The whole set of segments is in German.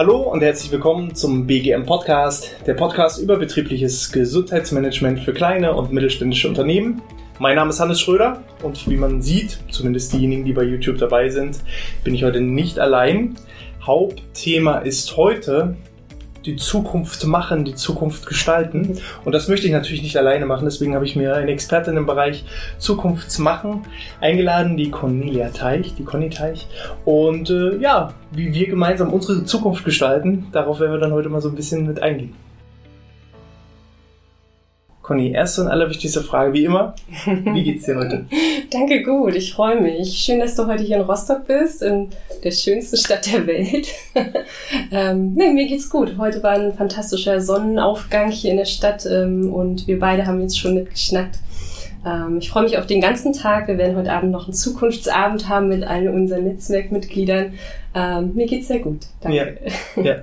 Hallo und herzlich willkommen zum BGM Podcast, der Podcast über betriebliches Gesundheitsmanagement für kleine und mittelständische Unternehmen. Mein Name ist Hannes Schröder und wie man sieht, zumindest diejenigen, die bei YouTube dabei sind, bin ich heute nicht allein. Hauptthema ist heute die Zukunft machen, die Zukunft gestalten. Und das möchte ich natürlich nicht alleine machen. Deswegen habe ich mir eine Expertin im Bereich Zukunftsmachen eingeladen, die Cornelia Teich, die Conny Teich. Und äh, ja, wie wir gemeinsam unsere Zukunft gestalten, darauf werden wir dann heute mal so ein bisschen mit eingehen. Conny, erste und allerwichtigste Frage, wie immer. Wie geht's dir heute? Danke, gut. Ich freue mich. Schön, dass du heute hier in Rostock bist, in der schönsten Stadt der Welt. ähm, nee, mir geht's gut. Heute war ein fantastischer Sonnenaufgang hier in der Stadt ähm, und wir beide haben jetzt schon mitgeschnackt. Ähm, ich freue mich auf den ganzen Tag. Wir werden heute Abend noch einen Zukunftsabend haben mit allen unseren Netzwerkmitgliedern. Ähm, mir geht's sehr gut. Danke. Ja, ja.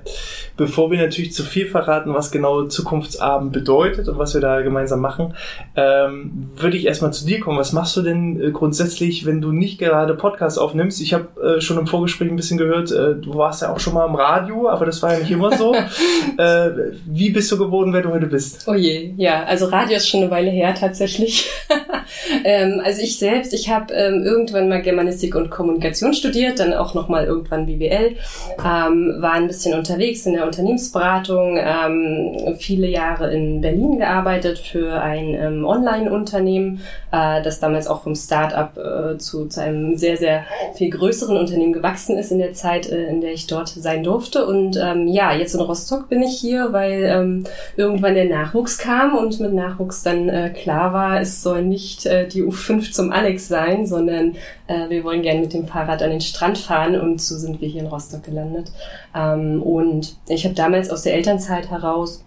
Bevor wir natürlich zu viel verraten, was genau Zukunftsabend bedeutet und was wir da gemeinsam machen, ähm, würde ich erstmal zu dir kommen. Was machst du denn äh, grundsätzlich, wenn du nicht gerade Podcasts aufnimmst? Ich habe äh, schon im Vorgespräch ein bisschen gehört, äh, du warst ja auch schon mal im Radio, aber das war ja nicht immer so. äh, wie bist du geworden, wer du heute bist? Oh je, ja, also Radio ist schon eine Weile her tatsächlich. ähm, also ich selbst, ich habe ähm, irgendwann mal Germanistik und Kommunikation studiert, dann auch nochmal irgendwann BWL, ähm, war ein bisschen unterwegs in der Unternehmensberatung, ähm, viele Jahre in Berlin gearbeitet für ein ähm, Online-Unternehmen, äh, das damals auch vom Start-up äh, zu, zu einem sehr, sehr viel größeren Unternehmen gewachsen ist in der Zeit, äh, in der ich dort sein durfte. Und ähm, ja, jetzt in Rostock bin ich hier, weil ähm, irgendwann der Nachwuchs kam und mit Nachwuchs dann äh, klar war, es soll nicht äh, die U5 zum Alex sein, sondern äh, wir wollen gerne mit dem Fahrrad an den Strand fahren und so sind wir hier in Rostock gelandet. Ähm, und ich habe damals aus der Elternzeit heraus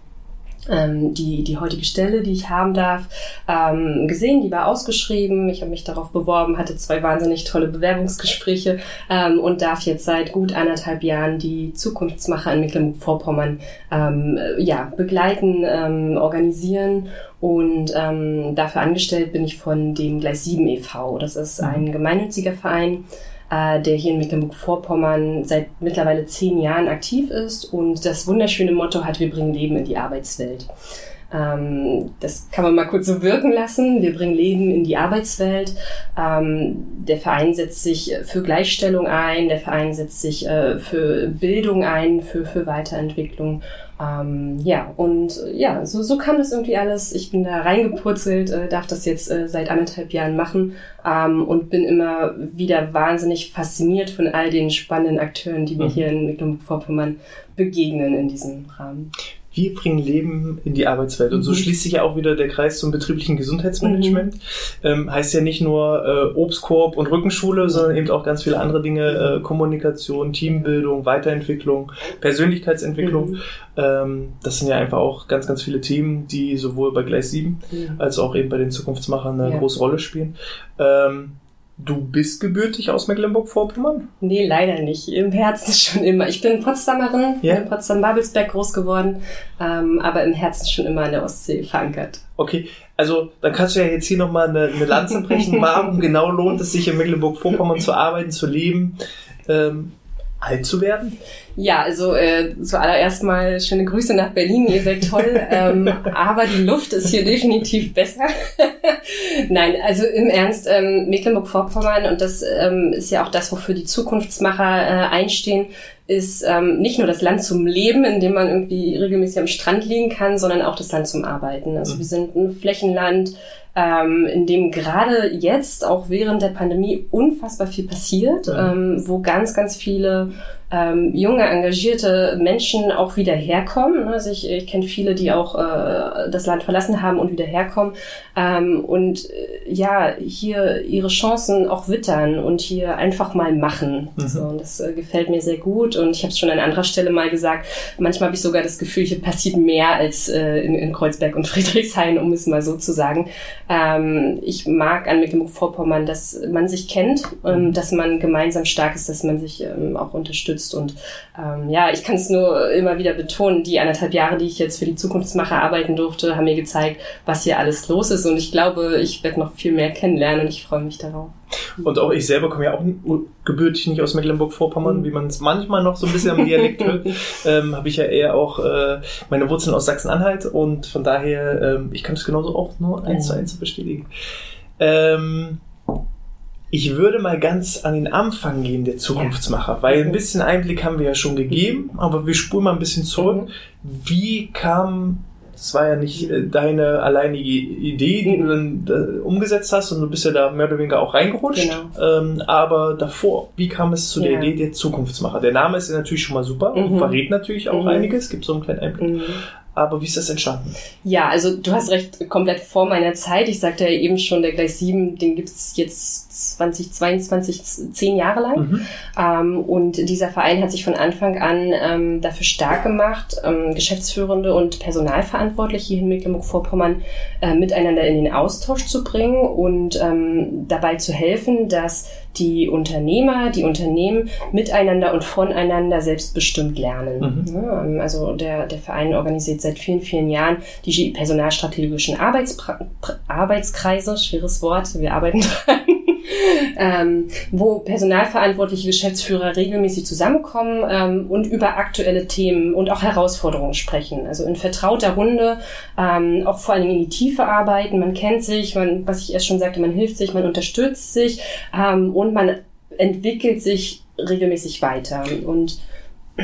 ähm, die, die heutige Stelle, die ich haben darf, ähm, gesehen. Die war ausgeschrieben. Ich habe mich darauf beworben, hatte zwei wahnsinnig tolle Bewerbungsgespräche ähm, und darf jetzt seit gut anderthalb Jahren die Zukunftsmacher in Mecklenburg-Vorpommern ähm, ja, begleiten, ähm, organisieren und ähm, dafür angestellt bin ich von dem Gleis 7 e.V. Das ist ein mhm. gemeinnütziger Verein, äh, der hier in Mecklenburg-Vorpommern seit mittlerweile zehn Jahren aktiv ist und das wunderschöne Motto hat, wir bringen Leben in die Arbeitswelt. Ähm, das kann man mal kurz so wirken lassen. Wir bringen Leben in die Arbeitswelt. Ähm, der Verein setzt sich für Gleichstellung ein, der Verein setzt sich äh, für Bildung ein, für, für Weiterentwicklung. Ähm, ja, und äh, ja, so, so kam das irgendwie alles. Ich bin da reingepurzelt, äh, darf das jetzt äh, seit anderthalb Jahren machen und bin immer wieder wahnsinnig fasziniert von all den spannenden Akteuren, die mir mhm. hier in Mecklenburg-Vorpommern begegnen in diesem Rahmen wir bringen Leben in die Arbeitswelt. Und so mhm. schließt sich ja auch wieder der Kreis zum betrieblichen Gesundheitsmanagement. Mhm. Ähm, heißt ja nicht nur äh, Obstkorb und Rückenschule, sondern eben auch ganz viele andere Dinge, äh, Kommunikation, Teambildung, Weiterentwicklung, Persönlichkeitsentwicklung. Mhm. Ähm, das sind ja einfach auch ganz, ganz viele Themen, die sowohl bei Gleis 7 als auch eben bei den Zukunftsmachern eine ja. große Rolle spielen. Ähm, Du bist gebürtig aus Mecklenburg-Vorpommern? Nee, leider nicht. Im Herzen schon immer. Ich bin Potsdamerin, ja? in Potsdam-Babelsberg groß geworden, ähm, aber im Herzen schon immer an der Ostsee verankert. Okay, also dann kannst du ja jetzt hier nochmal eine, eine Lanze brechen. Warum genau lohnt es sich in Mecklenburg-Vorpommern zu arbeiten, zu leben? Ähm, alt zu werden? Ja, also äh, zuallererst mal schöne Grüße nach Berlin, ihr seid toll, ähm, aber die Luft ist hier definitiv besser. Nein, also im Ernst, ähm, Mecklenburg-Vorpommern, und das ähm, ist ja auch das, wofür die Zukunftsmacher äh, einstehen, ist ähm, nicht nur das Land zum Leben, in dem man irgendwie regelmäßig am Strand liegen kann, sondern auch das Land zum Arbeiten. Also mhm. wir sind ein Flächenland, ähm, in dem gerade jetzt, auch während der Pandemie, unfassbar viel passiert, ähm, wo ganz, ganz viele ähm, junge, engagierte Menschen auch wieder herkommen. Also ich, ich kenne viele, die auch äh, das Land verlassen haben und wieder herkommen ähm, und äh, ja, hier ihre Chancen auch wittern und hier einfach mal machen. Mhm. So, und das äh, gefällt mir sehr gut und ich habe es schon an anderer Stelle mal gesagt, manchmal habe ich sogar das Gefühl, hier passiert mehr als äh, in, in Kreuzberg und Friedrichshain, um es mal so zu sagen. Ähm, ich mag an Mecklenburg-Vorpommern, dass man sich kennt, ähm, dass man gemeinsam stark ist, dass man sich ähm, auch unterstützt unterstützt. Und ähm, ja, ich kann es nur immer wieder betonen, die anderthalb Jahre, die ich jetzt für die Zukunftsmacher arbeiten durfte, haben mir gezeigt, was hier alles los ist. Und ich glaube, ich werde noch viel mehr kennenlernen und ich freue mich darauf. Und auch ich selber komme ja auch gebürtig nicht aus Mecklenburg-Vorpommern, mhm. wie man es manchmal noch so ein bisschen am Dialekt hört. Ähm, Habe ich ja eher auch äh, meine Wurzeln aus Sachsen-Anhalt und von daher, ähm, ich kann es genauso auch nur eins zu eins bestätigen. Ähm, ich würde mal ganz an den Anfang gehen der Zukunftsmacher, weil ein bisschen Einblick haben wir ja schon gegeben, aber wir spulen mal ein bisschen zurück. Wie kam, das war ja nicht äh, deine alleinige Idee, die du dann äh, umgesetzt hast und du bist ja da mehr oder weniger auch reingerutscht. Genau. Ähm, aber davor, wie kam es zu der Idee der Zukunftsmacher? Der Name ist ja natürlich schon mal super mhm. und verrät natürlich auch mhm. einiges, gibt so einen kleinen Einblick. Mhm. Aber wie ist das entstanden? Ja, also du hast recht, komplett vor meiner Zeit. Ich sagte ja eben schon, der Gleis 7, den gibt's jetzt 2022, zehn Jahre lang. Mhm. Ähm, und dieser Verein hat sich von Anfang an ähm, dafür stark gemacht, ähm, Geschäftsführende und Personalverantwortliche hier in Mecklenburg-Vorpommern äh, miteinander in den Austausch zu bringen und ähm, dabei zu helfen, dass die Unternehmer, die Unternehmen miteinander und voneinander selbstbestimmt lernen. Mhm. Ähm, also der, der Verein organisiert seit vielen, vielen Jahren die personalstrategischen Arbeitspra Arbeitskreise, schweres Wort, wir arbeiten dran, ähm, wo personalverantwortliche Geschäftsführer regelmäßig zusammenkommen ähm, und über aktuelle Themen und auch Herausforderungen sprechen. Also in vertrauter Runde, ähm, auch vor allem in die Tiefe arbeiten. Man kennt sich, man, was ich erst schon sagte, man hilft sich, man unterstützt sich ähm, und man entwickelt sich regelmäßig weiter. Und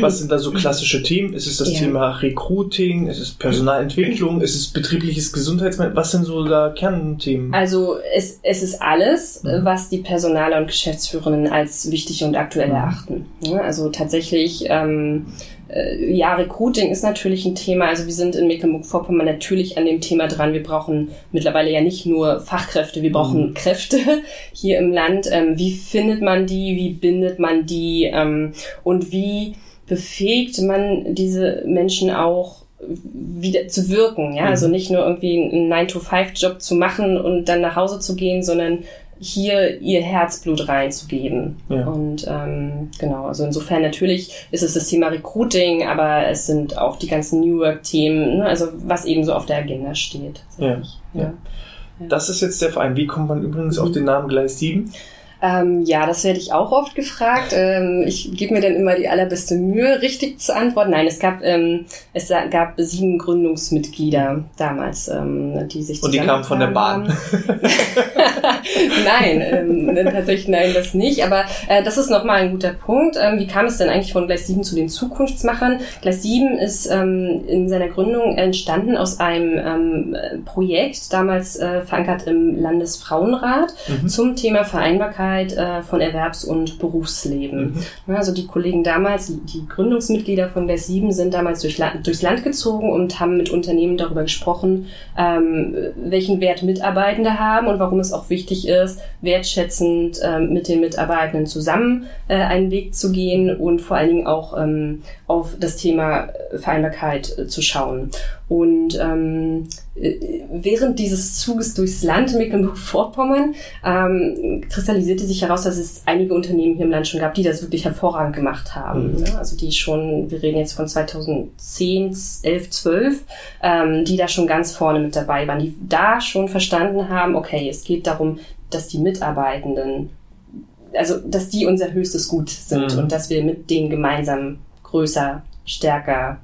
was sind da so klassische Themen? Ist es das ja. Thema Recruiting? Ist es Personalentwicklung? Ist es betriebliche Gesundheitsmanagement? Was sind so da Kernthemen? Also es, es ist alles, mhm. was die Personaler und Geschäftsführenden als wichtig und aktuell mhm. erachten. Also tatsächlich, ähm, äh, ja, Recruiting ist natürlich ein Thema. Also wir sind in Mecklenburg-Vorpommern natürlich an dem Thema dran. Wir brauchen mittlerweile ja nicht nur Fachkräfte, wir brauchen mhm. Kräfte hier im Land. Ähm, wie findet man die? Wie bindet man die? Ähm, und wie befähigt man diese Menschen auch wieder zu wirken, ja, also mhm. also nicht nur irgendwie einen 9-to-5-Job zu machen und dann nach Hause zu gehen, sondern hier ihr Herzblut reinzugeben. Ja. Und ähm, genau, also insofern natürlich ist es das Thema Recruiting, aber es sind auch die ganzen New Work-Themen, ne? also was eben so auf der Agenda steht. Ja. ja. Ja. Das ist jetzt der Verein. Wie kommt man übrigens mhm. auf den Namen Gleis 7? Ähm, ja, das werde ich auch oft gefragt. Ähm, ich gebe mir dann immer die allerbeste Mühe, richtig zu antworten. Nein, es gab ähm, es gab sieben Gründungsmitglieder damals, ähm, die sich und die kamen von der Bahn. nein, ähm, tatsächlich nein, das nicht. Aber äh, das ist nochmal ein guter Punkt. Ähm, wie kam es denn eigentlich von Gleis 7 zu den Zukunftsmachern? Gleis 7 ist in seiner Gründung entstanden aus einem Projekt, damals äh, verankert im Landesfrauenrat mhm. zum Thema Vereinbarkeit Vereinbarkeit äh, von Erwerbs- und Berufsleben. Mhm. Also die Kollegen damals, die Gründungsmitglieder von der 7 sind damals durch durchs Land gezogen und haben mit Unternehmen darüber gesprochen, ähm, welchen Wert Mitarbeitende haben und warum es auch wichtig ist, wertschätzend ähm, mit den Mitarbeitenden zusammen äh, einen Weg zu gehen und vor allen Dingen auch ähm, auf das Thema Vereinbarkeit äh, zu schauen. Und ähm, äh, während dieses Zuges durchs Land Mecklenburg-Vorpommern ähm, kristallisierte sich heraus, dass es einige Unternehmen hier im Land schon gab, die das wirklich hervorragend gemacht haben. Mhm. Ne? Also die schon, wir reden jetzt von 2010, 11, 12, ähm, die da schon ganz vorne mit dabei waren, die da schon verstanden haben, okay, es geht darum, dass die Mitarbeitenden, also dass die unser höchstes Gut sind mhm. und dass wir mit denen gemeinsam größer, stärker,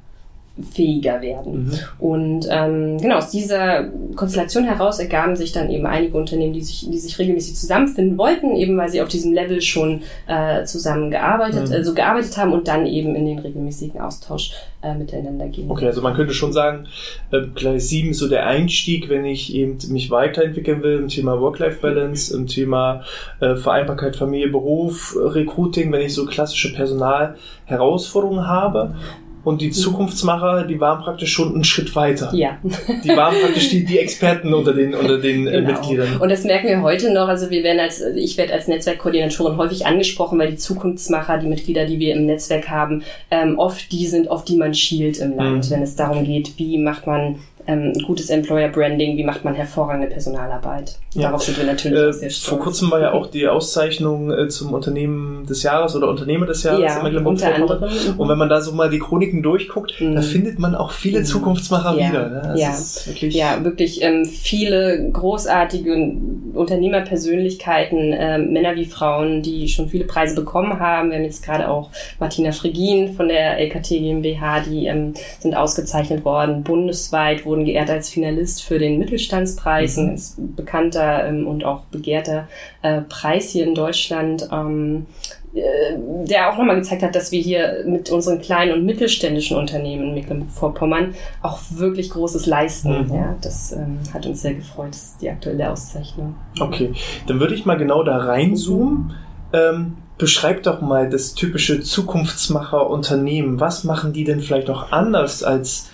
fähiger werden. Mhm. Und ähm, genau aus dieser Konstellation heraus ergaben sich dann eben einige Unternehmen, die sich, die sich regelmäßig zusammenfinden wollten, eben weil sie auf diesem Level schon äh, zusammengearbeitet, mhm. also gearbeitet haben und dann eben in den regelmäßigen Austausch äh, miteinander gehen. Okay, also man könnte schon sagen, äh, Gleis 7 ist so der Einstieg, wenn ich eben mich weiterentwickeln will im Thema Work-Life-Balance, im Thema äh, Vereinbarkeit Familie, Beruf, Recruiting, wenn ich so klassische Personalherausforderungen habe. Und die Zukunftsmacher, die waren praktisch schon einen Schritt weiter. Ja. Die waren praktisch die, die Experten unter den, unter den äh, genau. Mitgliedern. Und das merken wir heute noch. Also wir werden als, ich werde als Netzwerkkoordinatorin häufig angesprochen, weil die Zukunftsmacher, die Mitglieder, die wir im Netzwerk haben, ähm, oft die sind, auf die man schielt im Land, mhm. wenn es darum geht, wie macht man ähm, gutes Employer Branding, wie macht man hervorragende Personalarbeit. Ja. Darauf sind wir natürlich Äh, sehr stolz. vor kurzem war ja auch die Auszeichnung äh, zum Unternehmen des Jahres oder Unternehmer des Jahres ja, in unter Mecklenburg-Vorpommern. anderem. Und wenn man da so mal die Chroniken durchguckt, Mhm. da findet man auch viele Mhm. Zukunftsmacher Ja. wieder. Ne? Das Ja. wirklich Ja, wirklich ähm, viele großartige Unternehmerpersönlichkeiten, ähm, Männer wie Frauen, die schon viele Preise bekommen haben. Wir haben jetzt gerade auch Martina Frigin von der LKT GmbH, die ähm, sind ausgezeichnet worden. Bundesweit wurden geehrt als Finalist für den Mittelstandspreis, ein Mhm. ganz bekannter ähm, und auch begehrter äh, Preis hier in Deutschland. Ähm, äh, der auch nochmal gezeigt hat, dass wir hier mit unseren kleinen und mittelständischen Unternehmen in Mecklenburg-Vorpommern auch wirklich Großes leisten. Mhm. Ja, das ähm, hat uns sehr gefreut. Das ist die aktuelle Auszeichnung. Okay, dann würde ich mal genau da reinzoomen. Ähm, beschreib doch mal das typische Zukunftsmacher-Unternehmen. Was machen die denn vielleicht auch anders als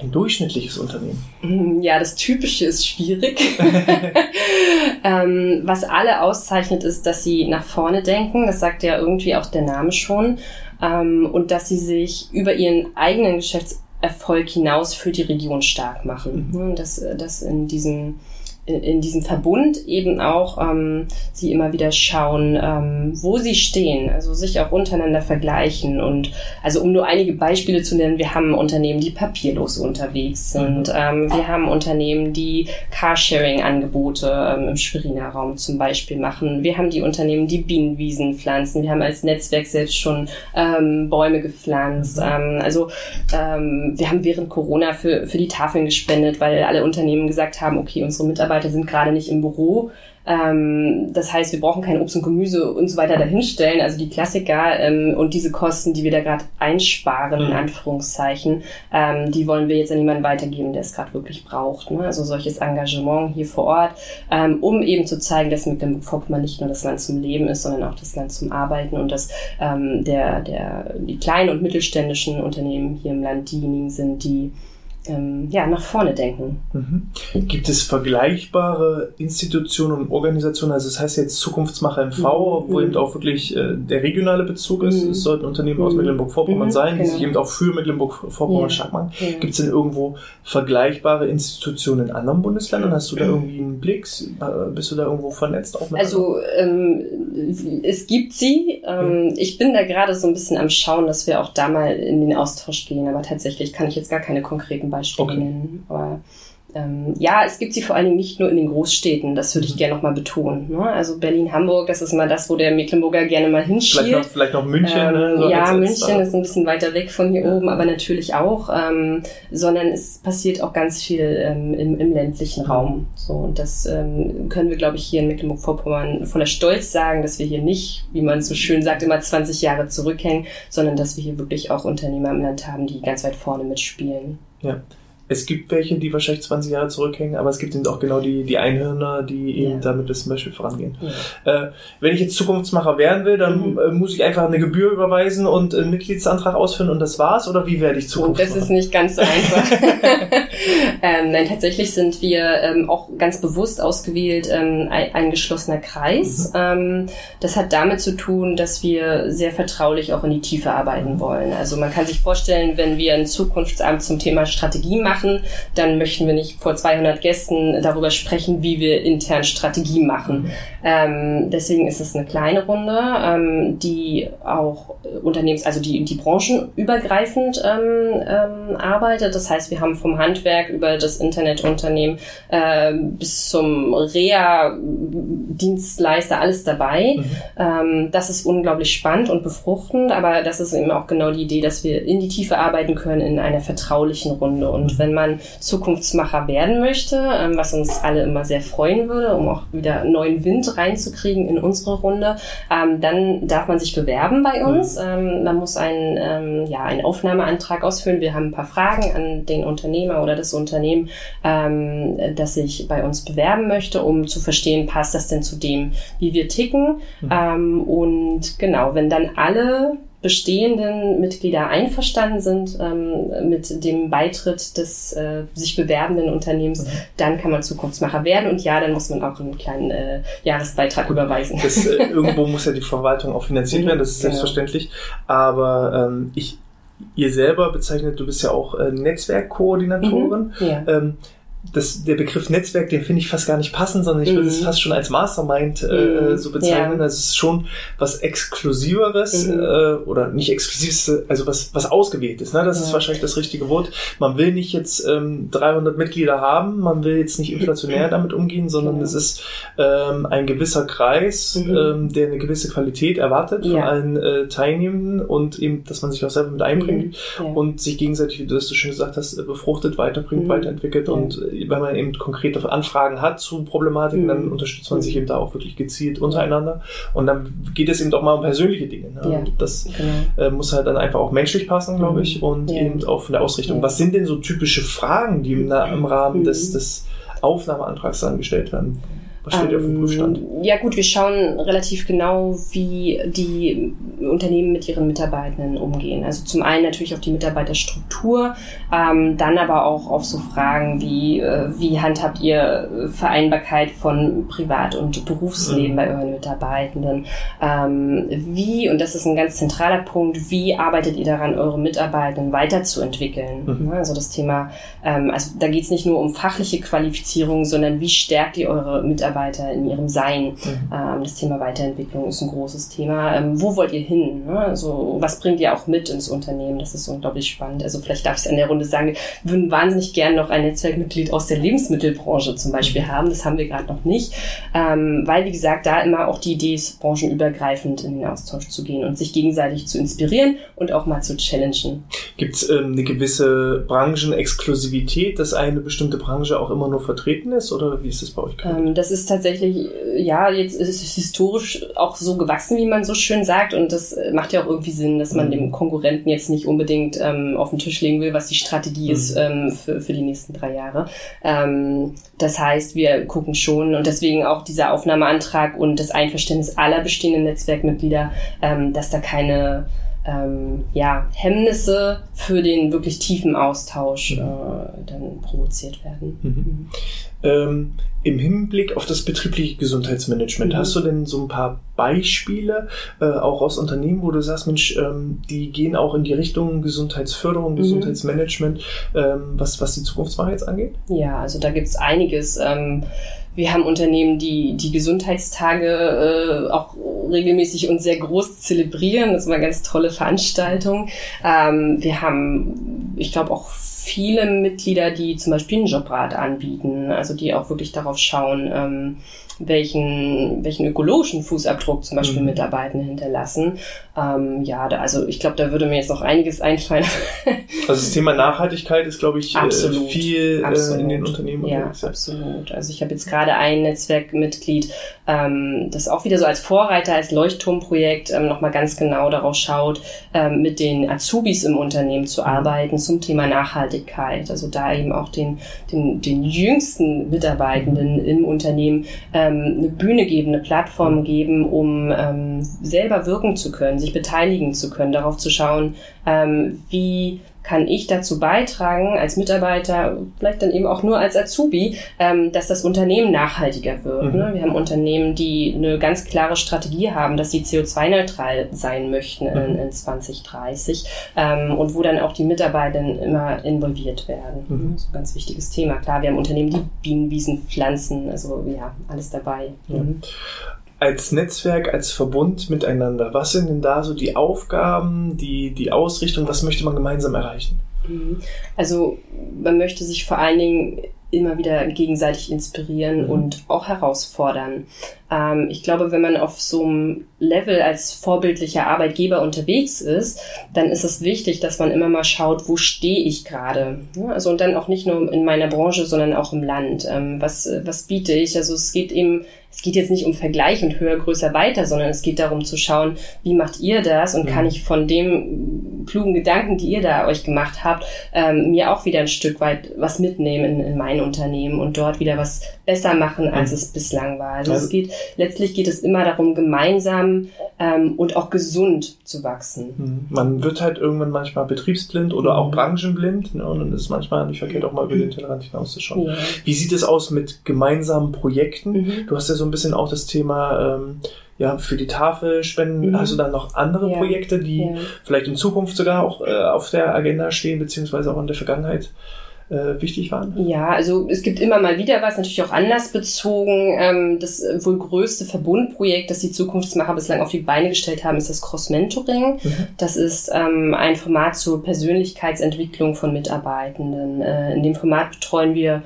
ein durchschnittliches Unternehmen? Mhm, Ja, das Typische ist schwierig. ähm, was alle auszeichnet, ist, dass sie nach vorne denken. Das sagt ja irgendwie auch der Name schon. Ähm, und dass sie sich über ihren eigenen Geschäftserfolg hinaus für die Region stark machen. Mhm. Dass, dass in diesem in, in diesem Verbund eben auch ähm, sie immer wieder schauen, ähm, wo sie stehen, also sich auch untereinander vergleichen und also um nur einige Beispiele zu nennen, wir haben Unternehmen, die papierlos unterwegs sind, ähm, wir haben Unternehmen, die Carsharing-Angebote ähm, im Schweriner Raum zum Beispiel machen, wir haben die Unternehmen, die Bienenwiesen pflanzen, wir haben als Netzwerk selbst schon ähm, Bäume gepflanzt, ähm, also ähm, wir haben während Corona für, für die Tafeln gespendet, weil alle Unternehmen gesagt haben, okay, unsere Mitarbeiter sind gerade nicht im Büro. Ähm, das heißt, wir brauchen kein Obst und Gemüse und so weiter dahinstellen, also die Klassiker ähm, und diese Kosten, die wir da gerade einsparen, in Mhm. Anführungszeichen, ähm, die wollen wir jetzt an jemanden weitergeben, der es gerade wirklich braucht. Ne? Also solches Engagement hier vor Ort, ähm, um eben zu zeigen, dass Mecklenburg-Vorpommern nicht nur das Land zum Leben ist, sondern auch das Land zum Arbeiten und dass ähm, der, der, die kleinen und mittelständischen Unternehmen hier im Land diejenigen sind, die ähm, ja, nach vorne denken. Mhm. Gibt es vergleichbare Institutionen und Organisationen? Also das heißt jetzt Zukunftsmacher MV, Mhm. wo eben auch wirklich äh, der regionale Bezug ist. Mhm. Es sollten Unternehmen aus Mhm. Mecklenburg-Vorpommern Mhm, sein, die genau. sich eben auch für Mecklenburg-Vorpommern Ja. stark machen. Ja. Gibt es denn irgendwo vergleichbare Institutionen in anderen Bundesländern? Hast du da irgendwie einen Blick? Bist du da irgendwo vernetzt? Auch mit Also ähm, es gibt sie. Ähm, Ich bin da gerade so ein bisschen am Schauen, dass wir auch da mal in den Austausch gehen. Aber tatsächlich kann ich jetzt gar keine konkreten Beispiele Okay. nennen. Aber ähm, ja, es gibt sie vor allen Dingen nicht nur in den Großstädten. Das würde ich Mhm. gerne nochmal betonen. Ne? Also Berlin, Hamburg, das ist mal das, wo der Mecklenburger gerne mal Vielleicht noch, hinschielt. vielleicht noch München. Ähm, ne? So ja, als- als- München ist ein bisschen weiter weg von hier Ja. oben, aber natürlich auch, ähm, sondern es passiert auch ganz viel ähm, im, im ländlichen Mhm. Raum. So und das ähm, können wir, glaube ich, hier in Mecklenburg-Vorpommern voller Stolz sagen, dass wir hier nicht, wie man so schön sagt, immer 20 Jahre zurückhängen, sondern dass wir hier wirklich auch Unternehmer im Land haben, die ganz weit vorne mitspielen. Ja. Es gibt welche, die wahrscheinlich 20 Jahre zurückhängen, aber es gibt eben auch genau die, die Einhörner, die eben Ja. damit das zum Beispiel vorangehen. Ja. Äh, wenn ich jetzt Zukunftsmacher werden will, dann Mhm. äh, muss ich einfach eine Gebühr überweisen und einen Mitgliedsantrag ausfüllen und das war's? Oder wie werde ich Und Zukunftsmacher? das ist nicht ganz so einfach. ähm, nein, tatsächlich sind wir ähm, auch ganz bewusst ausgewählt ähm, ein, ein geschlossener Kreis. Ähm, das hat damit zu tun, dass wir sehr vertraulich auch in die Tiefe arbeiten wollen. Also man kann sich vorstellen, wenn wir ein Zukunftsamt zum Thema Strategie machen, dann möchten wir nicht vor 200 Gästen darüber sprechen, wie wir intern Strategie machen. Ähm, deswegen ist es eine kleine Runde, ähm, die auch Unternehmens-, also die, die branchenübergreifend ähm, ähm, arbeitet. Das heißt, wir haben vom Handwerk über das Internetunternehmen äh, bis zum Rea-Dienstleister alles dabei. Mhm. Ähm, das ist unglaublich spannend und befruchtend, aber das ist eben auch genau die Idee, dass wir in die Tiefe arbeiten können in einer vertraulichen Runde. Und wenn man Zukunftsmacher werden möchte, ähm, was uns alle immer sehr freuen würde, um auch wieder neuen Wind reinzukriegen in unsere Runde, ähm, dann darf man sich bewerben bei uns. Ähm, man muss einen, ähm, ja, einen Aufnahmeantrag ausfüllen. Wir haben ein paar Fragen an den Unternehmer oder das Unternehmen, ähm, das sich bei uns bewerben möchte, um zu verstehen, passt das denn zu dem, wie wir ticken. Mhm. Und genau, wenn dann alle bestehenden Mitglieder einverstanden sind ähm, mit dem Beitritt des äh, sich bewerbenden Unternehmens, Mhm. dann kann man Zukunftsmacher werden und ja, dann muss man auch einen kleinen äh, Jahresbeitrag überweisen. Das, äh, irgendwo muss ja die Verwaltung auch finanziert Mhm, werden, das ist genau. selbstverständlich. Aber ähm, ich ihr selber bezeichnet, du bist ja auch äh, Netzwerkkoordinatorin. Mhm, ja. Ähm, das, der Begriff Netzwerk, den finde ich fast gar nicht passend, sondern ich würde Mhm. es fast schon als Mastermind äh, Mhm, so bezeichnen. ja. Das ist schon was Exklusiveres Mhm. äh, oder nicht Exklusives, also was, was Ausgewähltes. Ne? Das ist Ja. wahrscheinlich das richtige Wort. Man will nicht jetzt ähm, 300 Mitglieder haben, man will jetzt nicht inflationär damit umgehen, sondern Genau. es ist ähm, ein gewisser Kreis, Mhm. ähm, der eine gewisse Qualität erwartet von Ja. allen äh, Teilnehmenden und eben, dass man sich auch selber mit einbringt Ja. und sich gegenseitig, wie du das so schön gesagt hast, befruchtet, weiterbringt, Mhm. weiterentwickelt. Und äh, wenn man eben konkrete Anfragen hat zu Problematiken, Mhm. dann unterstützt man sich eben da auch wirklich gezielt untereinander. Und dann geht es eben auch mal um persönliche Dinge. Ne? Ja. Und das Genau. äh, muss halt dann einfach auch menschlich passen, glaube Mhm. ich, und Ja. eben auch von der Ausrichtung. Was sind denn so typische Fragen, die im, im Rahmen Mhm. des, des Aufnahmeantrags dann gestellt werden? Was steht ja auf dem Prüfstand? Ähm, Ja gut, wir schauen relativ genau, wie die Unternehmen mit ihren Mitarbeitenden umgehen. Also zum einen natürlich auf die Mitarbeiterstruktur, ähm, dann aber auch auf so Fragen wie, äh, wie handhabt ihr Vereinbarkeit von Privat- und Berufsleben Mhm. bei euren Mitarbeitenden? Ähm, wie, und das ist ein ganz zentraler Punkt, wie arbeitet ihr daran, eure Mitarbeitenden weiterzuentwickeln? Mhm. Also das Thema, ähm, also da geht es nicht nur um fachliche Qualifizierung, sondern wie stärkt ihr eure Mitarbeiter in ihrem Sein? Mhm. Ähm, das Thema Weiterentwicklung ist ein großes Thema. Ähm, wo wollt ihr hin? Ne? Also, was bringt ihr auch mit ins Unternehmen? Das ist unglaublich spannend. Also vielleicht darf ich es an der Runde sagen, wir würden wahnsinnig gern noch ein Netzwerkmitglied aus der Lebensmittelbranche zum Beispiel haben. Das haben wir gerade noch nicht. Ähm, weil, wie gesagt, da immer auch die Idee ist, branchenübergreifend in den Austausch zu gehen und sich gegenseitig zu inspirieren und auch mal zu challengen. Gibt es ähm, eine gewisse Branchenexklusivität, dass eine bestimmte Branche auch immer nur vertreten ist? Oder wie ist das bei euch? Ähm, das ist tatsächlich, äh, ja, jetzt ist es historisch auch so gewachsen, wie man so schön sagt. Und das äh, macht ja auch irgendwie Sinn, dass man Mhm. dem Konkurrenten jetzt nicht unbedingt ähm, auf den Tisch legen will, was die Strategie Mhm. ist ähm, für, für die nächsten drei Jahre. Ähm, das heißt, wir gucken schon und deswegen auch dieser Aufnahmeantrag und das Einverständnis aller bestehenden Netzwerkmitglieder, ähm, dass da keine ähm, ja, Hemmnisse für den wirklich tiefen Austausch Mhm. äh, dann provoziert werden. Mhm. Ähm, Im Hinblick auf das betriebliche Gesundheitsmanagement, Mhm. hast du denn so ein paar Beispiele, äh, auch aus Unternehmen, wo du sagst, Mensch, ähm, die gehen auch in die Richtung Gesundheitsförderung, Mhm. Gesundheitsmanagement, ähm, was, was die Zukunftswahl jetzt angeht? Ja, also da gibt's einiges. Wir haben Unternehmen, die die Gesundheitstage äh, auch regelmäßig und sehr groß zelebrieren. Das ist eine ganz tolle Veranstaltung. Ähm, wir haben, ich glaube, auch viele Mitglieder, die zum Beispiel einen Jobrat anbieten, also die auch wirklich darauf schauen, ähm, welchen, welchen ökologischen Fußabdruck zum Beispiel Mhm. Mitarbeitende hinterlassen. Ähm, ja, da, also ich glaube, da würde mir jetzt noch einiges einfallen. Also das Thema Nachhaltigkeit ist, glaube ich, äh, Absolut. viel äh, Absolut. in den Unternehmen Ja, absolut. Also ich habe jetzt gerade ein Netzwerkmitglied, ähm, das auch wieder so als Vorreiter, als Leuchtturmprojekt ähm, nochmal ganz genau darauf schaut, ähm, mit den Azubis im Unternehmen zu arbeiten zum Thema Nachhaltigkeit. Also da eben auch den, den, den jüngsten Mitarbeitenden im Unternehmen ähm, eine Bühne geben, eine Plattform geben, um ähm, selber wirken zu können, sich beteiligen zu können, darauf zu schauen, ähm, wie kann ich dazu beitragen als Mitarbeiter, vielleicht dann eben auch nur als Azubi, ähm, dass das Unternehmen nachhaltiger wird. Mhm. Ne? Wir haben Unternehmen, die eine ganz klare Strategie haben, dass sie CO2-neutral sein möchten in, Mhm. in 2030 ähm, und wo dann auch die Mitarbeiter immer involviert werden. Mhm. Das ist ein ganz wichtiges Thema. Klar, wir haben Unternehmen, die Bienenwiesen pflanzen, also ja, alles dabei. Mhm. Als Netzwerk, als Verbund miteinander, was sind denn da so die Aufgaben, die, die Ausrichtung, was möchte man gemeinsam erreichen? Mhm. Also man möchte sich vor allen Dingen immer wieder gegenseitig inspirieren Mhm. und auch herausfordern. Ähm, ich glaube, wenn man auf so einem Level als vorbildlicher Arbeitgeber unterwegs ist, dann ist es wichtig, dass man immer mal schaut, wo stehe ich gerade. Ja, also und dann auch nicht nur in meiner Branche, sondern auch im Land. Ähm, was, was biete ich? Also es geht eben, es geht jetzt nicht um Vergleich und höher, größer, weiter, sondern es geht darum zu schauen, wie macht ihr das und Mhm. kann ich von dem klugen Gedanken, die ihr da euch gemacht habt, ähm, mir auch wieder ein Stück weit was mitnehmen in, in mein Unternehmen und dort wieder was besser machen, als Mhm. es bislang war. Also, Also- es geht, letztlich geht es immer darum, gemeinsam ähm, und auch gesund zu wachsen. Hm. Man wird halt irgendwann manchmal betriebsblind oder auch Mhm. branchenblind ne? und dann ist manchmal nicht verkehrt, auch mal über den Tellerrand hinauszuschauen. Ja. Wie sieht es aus mit gemeinsamen Projekten? Mhm. Du hast ja so ein bisschen auch das Thema ähm, ja, für die Tafel spenden. Mhm. Hast du dann noch andere Ja. Projekte, die Ja. vielleicht in Zukunft sogar auch äh, auf der Agenda stehen, beziehungsweise auch in der Vergangenheit äh, wichtig waren? Ja, also es gibt immer mal wieder was, natürlich auch anlassbezogen. Ähm, das wohl größte Verbundprojekt, das die Zukunftsmacher bislang auf die Beine gestellt haben, ist das Cross-Mentoring. Mhm. Das ist ähm, ein Format zur Persönlichkeitsentwicklung von Mitarbeitenden. Äh, in dem Format betreuen wir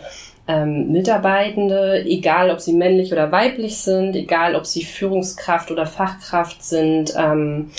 ähm, Mitarbeitende, egal ob sie männlich oder weiblich sind, egal ob sie Führungskraft oder Fachkraft sind, ähm,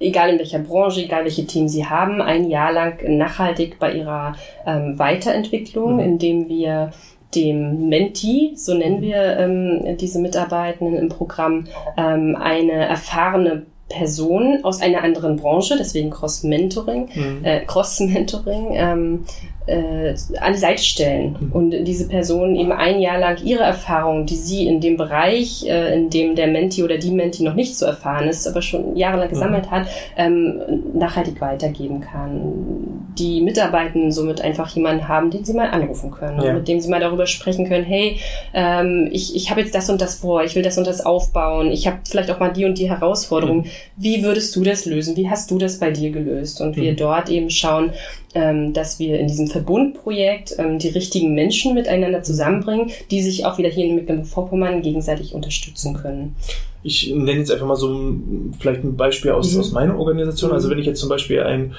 egal in welcher Branche, egal welche Themen sie haben, ein Jahr lang nachhaltig bei ihrer ähm, Weiterentwicklung, Mhm. indem wir dem Menti, so nennen wir ähm, diese Mitarbeitenden im Programm, ähm, eine erfahrene Person aus einer anderen Branche, deswegen Cross-Mentoring, Mhm. äh, Cross-Mentoring, ähm, äh, an die Seite stellen Mhm. und diese Person eben ein Jahr lang ihre Erfahrungen, die sie in dem Bereich, äh, in dem der Menti oder die Menti noch nicht so erfahren ist, aber schon jahrelang gesammelt hat, ähm, nachhaltig weitergeben kann. Die Mitarbeitenden somit einfach jemanden haben, den sie mal anrufen können, Ja. mit dem sie mal darüber sprechen können, hey, ähm, ich, ich habe jetzt das und das vor, ich will das und das aufbauen, ich habe vielleicht auch mal die und die Herausforderung. Mhm. Wie würdest du das lösen? Wie hast du das bei dir gelöst? Und wir Mhm. dort eben schauen, ähm, dass wir in diesem Verbundprojekt ähm, die richtigen Menschen miteinander zusammenbringen, die sich auch wieder hier in Mecklenburg-Vorpommern gegenseitig unterstützen können. Ich nenne jetzt einfach mal so ein, vielleicht ein Beispiel aus, Mhm. aus meiner Organisation. Also Mhm. wenn ich jetzt zum Beispiel ein,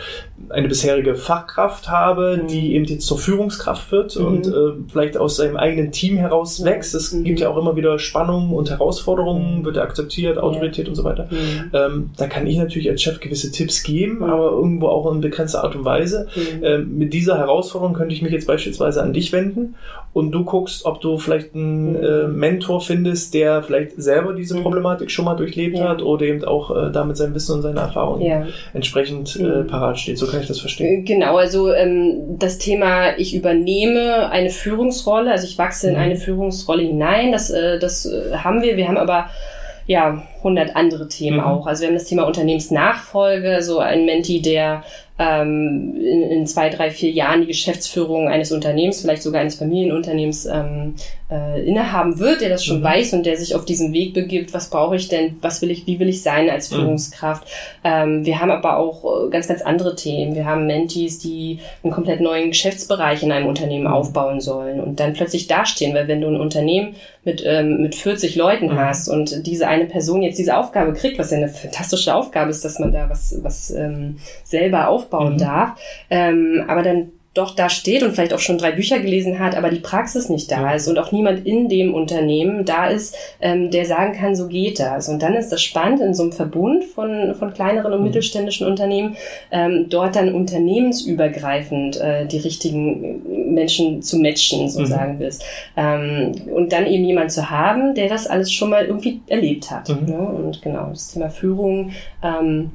eine bisherige Fachkraft habe, Mhm. die eben jetzt zur Führungskraft wird Mhm. und äh, vielleicht aus seinem eigenen Team heraus Mhm. wächst. Es Mhm. gibt ja auch immer wieder Spannungen und Herausforderungen, Mhm. wird er akzeptiert, Autorität und so weiter. Mhm. Ähm, da kann ich natürlich als Chef gewisse Tipps geben, Mhm. aber irgendwo auch in begrenzter Art und Weise. Mhm. Ähm, mit dieser Herausforderung könnte ich mich jetzt beispielsweise an dich wenden und du guckst, ob du vielleicht einen äh, Mentor findest, der vielleicht selber diese Mhm. Problematik schon mal durchlebt Ja. hat oder eben auch äh, damit sein Wissen und seine Erfahrungen Ja. entsprechend äh, Mhm. parat steht. So kann ich das verstehen. Äh, Genau, also ähm, das Thema, ich übernehme eine Führungsrolle, also ich wachse in Mhm. eine Führungsrolle hinein, das, äh, das äh, haben wir. Wir haben aber ja 100 andere Themen Mhm. auch. Also wir haben das Thema Unternehmensnachfolge, so ein Menti, der ähm, in, in zwei, drei, vier Jahren die Geschäftsführung eines Unternehmens, vielleicht sogar eines Familienunternehmens ähm, äh, innehaben wird, der das schon Mhm. weiß und der sich auf diesen Weg begibt, was brauche ich denn, was will ich, wie will ich sein als Mhm. Führungskraft. Ähm, wir haben aber auch äh, ganz, ganz andere Themen. Wir haben Mentees, die einen komplett neuen Geschäftsbereich in einem Unternehmen Mhm. aufbauen sollen und dann plötzlich dastehen, weil wenn du ein Unternehmen mit, ähm, mit 40 Leuten Mhm. hast und diese eine Person jetzt diese Aufgabe kriegt, was ja eine fantastische Aufgabe ist, dass man da was, was ähm, selber aufbauen Mhm. darf, ähm, aber dann doch da steht und vielleicht auch schon drei Bücher gelesen hat, aber die Praxis nicht da ist und auch niemand in dem Unternehmen da ist, ähm, der sagen kann, so geht das. Und dann ist das spannend in so einem Verbund von, von kleineren und Mhm. mittelständischen Unternehmen, ähm, dort dann unternehmensübergreifend äh, die richtigen Menschen zu matchen, so Mhm. sagen wir es. Ähm, und dann eben jemand zu haben, der das alles schon mal irgendwie erlebt hat. Mhm. Ne? Und genau, das Thema Führung ähm,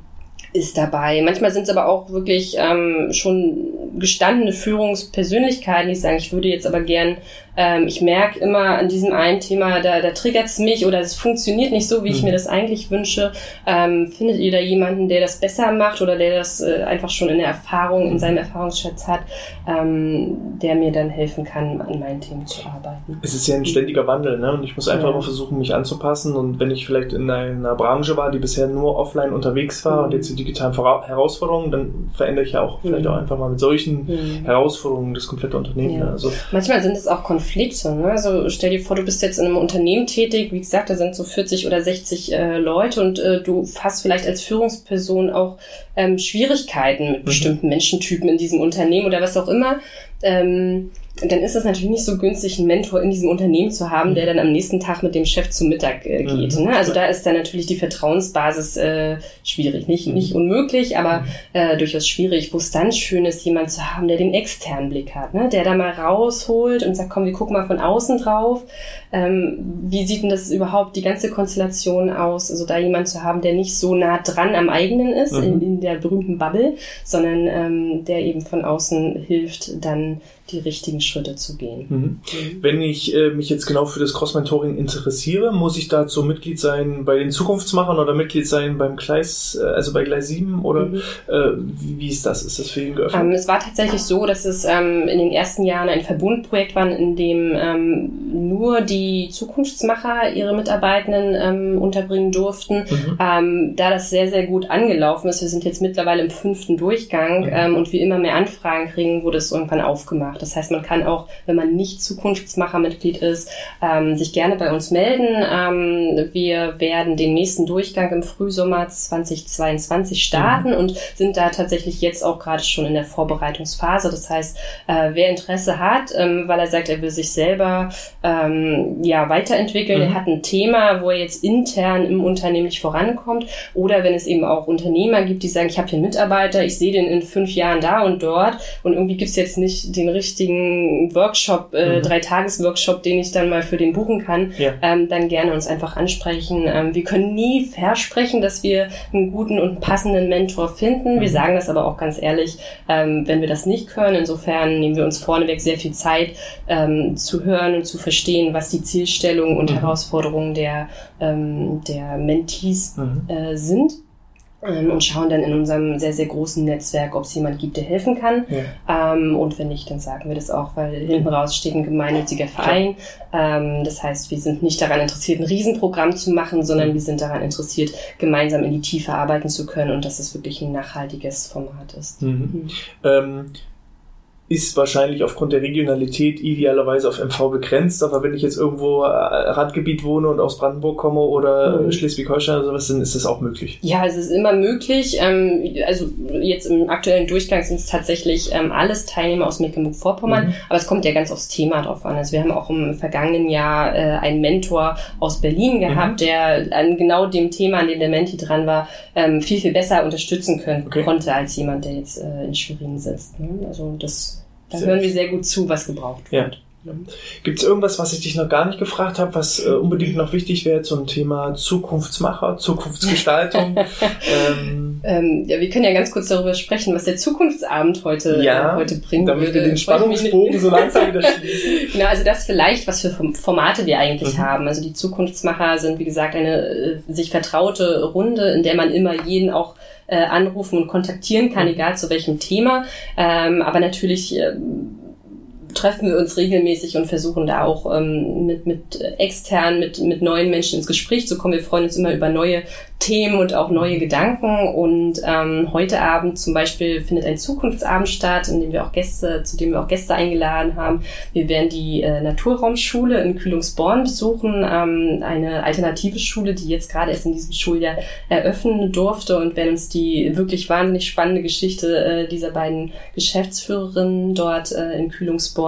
ist dabei. Manchmal sind es aber auch wirklich ähm, schon gestandene Führungspersönlichkeiten, die sagen, ich würde jetzt aber gern, ähm, ich merke immer an diesem einen Thema, da, da triggert es mich oder es funktioniert nicht so, wie ich Mhm. mir das eigentlich wünsche. Ähm, findet ihr da jemanden, der das besser macht oder der das äh, einfach schon in der Erfahrung, in seinem Erfahrungsschatz hat, ähm, der mir dann helfen kann, an meinen Themen zu arbeiten? Es ist ja ein ständiger Wandel, ne? Und ich muss einfach Ja. immer versuchen, mich anzupassen. Und wenn ich vielleicht in einer Branche war, die bisher nur offline unterwegs war Mhm. und jetzt die digitalen Herausforderungen, dann verändere ich ja auch vielleicht Mhm. auch einfach mal mit solchen Mhm. Herausforderungen das komplette Unternehmen. Ja. Ne? Also Manchmal sind es auch Konflikte. Ne? Also stell dir vor, du bist jetzt in einem Unternehmen tätig, wie gesagt, da sind so 40 oder 60 äh, Leute und äh, du hast vielleicht als Führungsperson auch ähm, Schwierigkeiten mit Mhm. bestimmten Menschentypen in diesem Unternehmen oder was auch immer. Ähm, dann ist es natürlich nicht so günstig, einen Mentor in diesem Unternehmen zu haben, der dann am nächsten Tag mit dem Chef zum Mittag äh, geht. Mhm. Ne? Also da ist dann natürlich die Vertrauensbasis äh, schwierig. Nicht, Mhm. nicht unmöglich, aber äh, durchaus schwierig, wo es dann schön ist, jemand zu haben, der den externen Blick hat, ne? der da mal rausholt und sagt, komm, wir gucken mal von außen drauf. Ähm, wie sieht denn das überhaupt, die ganze Konstellation aus? Also da jemand zu haben, der nicht so nah dran am eigenen ist, Mhm. in, in der berühmten Bubble, sondern ähm, der eben von außen hilft, dann die richtigen Schritte zu gehen. Mhm. Wenn ich äh, mich jetzt genau für das Cross-Mentoring interessiere, muss ich dazu Mitglied sein bei den Zukunftsmachern oder Mitglied sein beim Gleis, äh, also bei Gleis 7 oder mhm. äh, wie, wie, ist das? Ist das für ihn geöffnet? Ähm, es war tatsächlich so, dass es ähm, in den ersten Jahren ein Verbundprojekt war, in dem ähm, nur die Zukunftsmacher ihre Mitarbeitenden ähm, unterbringen durften. Mhm. Ähm, da das sehr, sehr gut angelaufen ist, wir sind jetzt mittlerweile im fünften Durchgang mhm. ähm, und wir immer mehr Anfragen kriegen, wurde es irgendwann aufgemacht. Das heißt, man kann auch, wenn man nicht Zukunftsmachermitglied ist, ähm, sich gerne bei uns melden. Ähm, wir werden den nächsten Durchgang im Frühsommer 2022 starten mhm. und sind da tatsächlich jetzt auch gerade schon in der Vorbereitungsphase. Das heißt, äh, wer Interesse hat, ähm, weil er sagt, er will sich selber ähm, ja weiterentwickeln, mhm. er hat ein Thema, wo er jetzt intern im Unternehmen nicht vorankommt, oder wenn es eben auch Unternehmer gibt, die sagen, ich habe hier einen Mitarbeiter, ich sehe den in fünf Jahren da und dort und irgendwie gibt's jetzt nicht den richtigen Workshop, äh, mhm. Drei-Tages-Workshop, den ich dann mal für den buchen kann, ja. ähm, dann gerne uns einfach ansprechen. Ähm, wir können nie versprechen, dass wir einen guten und passenden Mentor finden. Mhm. Wir sagen das aber auch ganz ehrlich, ähm, wenn wir das nicht können. Insofern nehmen wir uns vorneweg sehr viel Zeit ähm, zu hören und zu verstehen, was die Zielstellungen und mhm. Herausforderungen der, ähm, der Mentees mhm. äh, sind ähm, und schauen dann in unserem sehr, sehr großen Netzwerk, ob es jemand gibt, der helfen kann. Ja. Ähm, und wenn nicht, dann sagen wir das auch, weil hinten raus steht ein gemeinnütziger Verein. Ähm, das heißt, wir sind nicht daran interessiert, ein Riesenprogramm zu machen, sondern wir sind daran interessiert, gemeinsam in die Tiefe arbeiten zu können und dass es wirklich ein nachhaltiges Format ist. Mhm. Mhm. Ist wahrscheinlich aufgrund der Regionalität idealerweise auf MV begrenzt, aber wenn ich jetzt irgendwo äh, Randgebiet wohne und aus Brandenburg komme oder mhm. Schleswig-Holstein oder sowas, dann ist das auch möglich. Ja, es ist immer möglich. Ähm, also jetzt im aktuellen Durchgang sind es tatsächlich ähm, alles Teilnehmer aus Mecklenburg-Vorpommern, mhm. aber es kommt ja ganz aufs Thema drauf an. Also wir haben auch im vergangenen Jahr äh, einen Mentor aus Berlin gehabt, mhm. der an genau dem Thema, an dem der Menti dran war, ähm, viel, viel besser unterstützen können, okay. konnte als jemand, der jetzt äh, in Schwerin sitzt. Ne? Also das da hören wir sehr gut zu, was gebraucht wird. Ja. Gibt es irgendwas, was ich dich noch gar nicht gefragt habe, was äh, unbedingt noch wichtig wäre zum Thema Zukunftsmacher, Zukunftsgestaltung? ähm, ähm, ja, wir können ja ganz kurz darüber sprechen, was der Zukunftsabend heute, ja, äh, heute bringt. Damit würde. wir den Spannungsbogen so langsam wieder schließen. genau, also das vielleicht, was für Formate wir eigentlich mhm. haben. Also die Zukunftsmacher sind, wie gesagt, eine äh, sich vertraute Runde, in der man immer jeden auch äh, anrufen und kontaktieren kann, mhm. egal zu welchem Thema. Ähm, aber natürlich äh, treffen wir uns regelmäßig und versuchen da auch ähm, mit, mit externen, mit, mit neuen Menschen ins Gespräch zu kommen. Wir freuen uns immer über neue Themen und auch neue Gedanken. Und ähm, heute Abend zum Beispiel findet ein Zukunftsabend statt, in dem wir auch Gäste, zu dem wir auch Gäste eingeladen haben. Wir werden die äh, Naturraumschule in Kühlungsborn besuchen, ähm, eine alternative Schule, die jetzt gerade erst in diesem Schuljahr eröffnen durfte und werden uns die wirklich wahnsinnig spannende Geschichte äh, dieser beiden Geschäftsführerinnen dort äh, in Kühlungsborn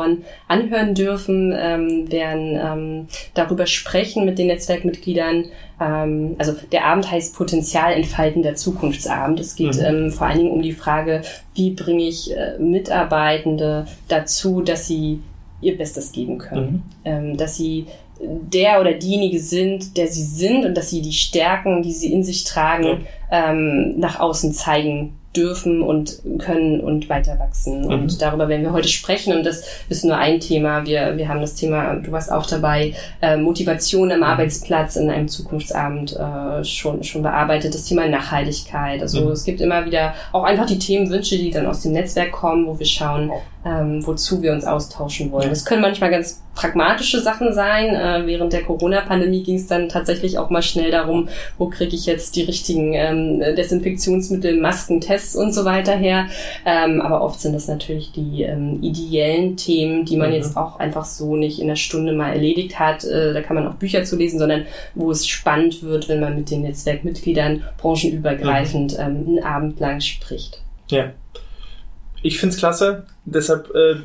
anhören dürfen, ähm, werden ähm, darüber sprechen mit den Netzwerkmitgliedern, ähm, also der Abend heißt Potenzial entfalten der Zukunftsabend. Es geht mhm. ähm, vor allen Dingen um die Frage, wie bringe ich äh, Mitarbeitende dazu, dass sie ihr Bestes geben können, mhm. ähm, dass sie der oder diejenige sind, der sie sind und dass sie die Stärken, die sie in sich tragen, ja. ähm, nach außen zeigen dürfen und können und weiter wachsen. Mhm. Und darüber werden wir heute sprechen. Und das ist nur ein Thema. Wir, wir haben das Thema, du warst auch dabei, äh, Motivation am mhm. Arbeitsplatz in einem Zukunftsabend äh, schon, schon bearbeitet. Das Thema Nachhaltigkeit. Also mhm. es gibt immer wieder auch einfach die Themenwünsche, die dann aus dem Netzwerk kommen, wo wir schauen, ähm, wozu wir uns austauschen wollen. Das können manchmal ganz pragmatische Sachen sein. Äh, während der Corona-Pandemie ging es dann tatsächlich auch mal schnell darum, wo kriege ich jetzt die richtigen ähm, Desinfektionsmittel, Masken, Tests und so weiter her. Ähm, aber oft sind das natürlich die ähm, ideellen Themen, die man mhm. jetzt auch einfach so nicht in einer Stunde mal erledigt hat. Äh, da kann man auch Bücher zu lesen, sondern wo es spannend wird, wenn man mit den Netzwerkmitgliedern branchenübergreifend mhm. ähm, einen Abend lang spricht. Ja. Ich finde es klasse deshalb äh,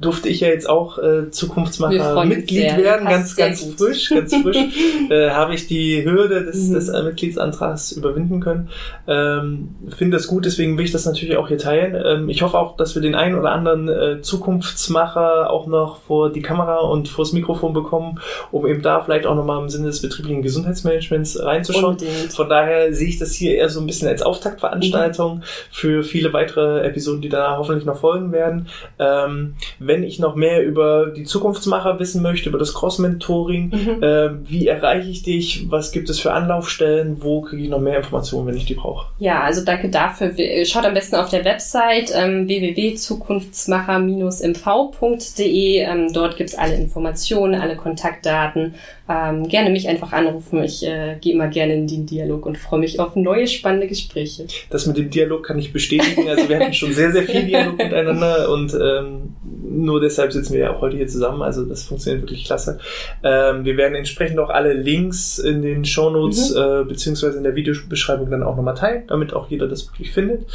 durfte ich ja jetzt auch äh, Zukunftsmacher Mitglied werden, ganz, ganz frisch, ganz frisch. äh, habe ich die Hürde des, mhm. des äh, Mitgliedsantrags überwinden können. Ähm, Finde das gut, deswegen will ich das natürlich auch hier teilen. Ähm, ich hoffe auch, dass wir den einen oder anderen äh, Zukunftsmacher auch noch vor die Kamera und vors Mikrofon bekommen, um eben da vielleicht auch nochmal im Sinne des betrieblichen Gesundheitsmanagements reinzuschauen. Unbedingt. Von daher sehe ich das hier eher so ein bisschen als Auftaktveranstaltung mhm. für viele weitere Episoden, die da hoffentlich noch folgen werden. Ähm, wenn ich noch mehr über die Zukunftsmacher wissen möchte, über das Cross-Mentoring, mhm. äh, wie erreiche ich dich? Was gibt es für Anlaufstellen? Wo kriege ich noch mehr Informationen, wenn ich die brauche? Ja, also danke dafür. Schaut am besten auf der Website ähm, www.zukunftsmacher-mv.de. Ähm, dort gibt's alle Informationen, alle Kontaktdaten. Ähm, gerne mich einfach anrufen. Ich äh, gehe immer gerne in den Dialog und freue mich auf neue spannende Gespräche. Das mit dem Dialog kann ich bestätigen. Also wir hatten schon sehr, sehr viel Dialog miteinander und ähm, nur deshalb sitzen wir ja auch heute hier zusammen. Also das funktioniert wirklich klasse. Ähm, wir werden entsprechend auch alle Links in den Shownotes mhm. äh, beziehungsweise in der Videobeschreibung dann auch nochmal teilen, damit auch jeder das wirklich findet.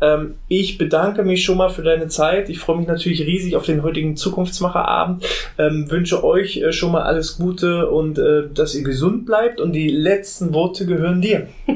Ähm, ich bedanke mich schon mal für deine Zeit. Ich freue mich natürlich riesig auf den heutigen Zukunftsmacherabend. Ähm, wünsche euch äh, schon mal alles Gute und äh, dass ihr gesund bleibt. Und die letzten Worte gehören dir.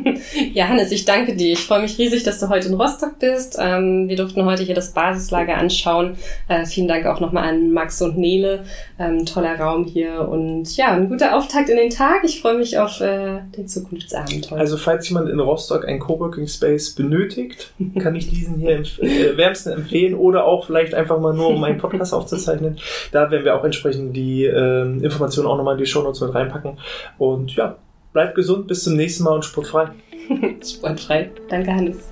ja, Hannes, ich danke dir. Ich freue mich riesig, dass du heute in Rostock bist. Ähm, wir durften heute hier das Basislager anschauen. Äh, vielen Dank auch nochmal an Max und Nele. Ähm, toller Raum hier und ja, ein guter Auftakt in den Tag. Ich freue mich auf äh, den Zukunftsabenteuer. Also falls jemand in Rostock ein Coworking Space benötigt, kann ich diesen hier empf äh, wärmsten empfehlen oder auch vielleicht einfach mal nur, um einen Podcast aufzuzeichnen. Da werden wir auch entsprechend die äh, Informationen auch nochmal in die Show Notes mit reinpacken. Und ja, bleibt gesund, bis zum nächsten Mal und sportfrei. sportfrei. Danke, Hannes.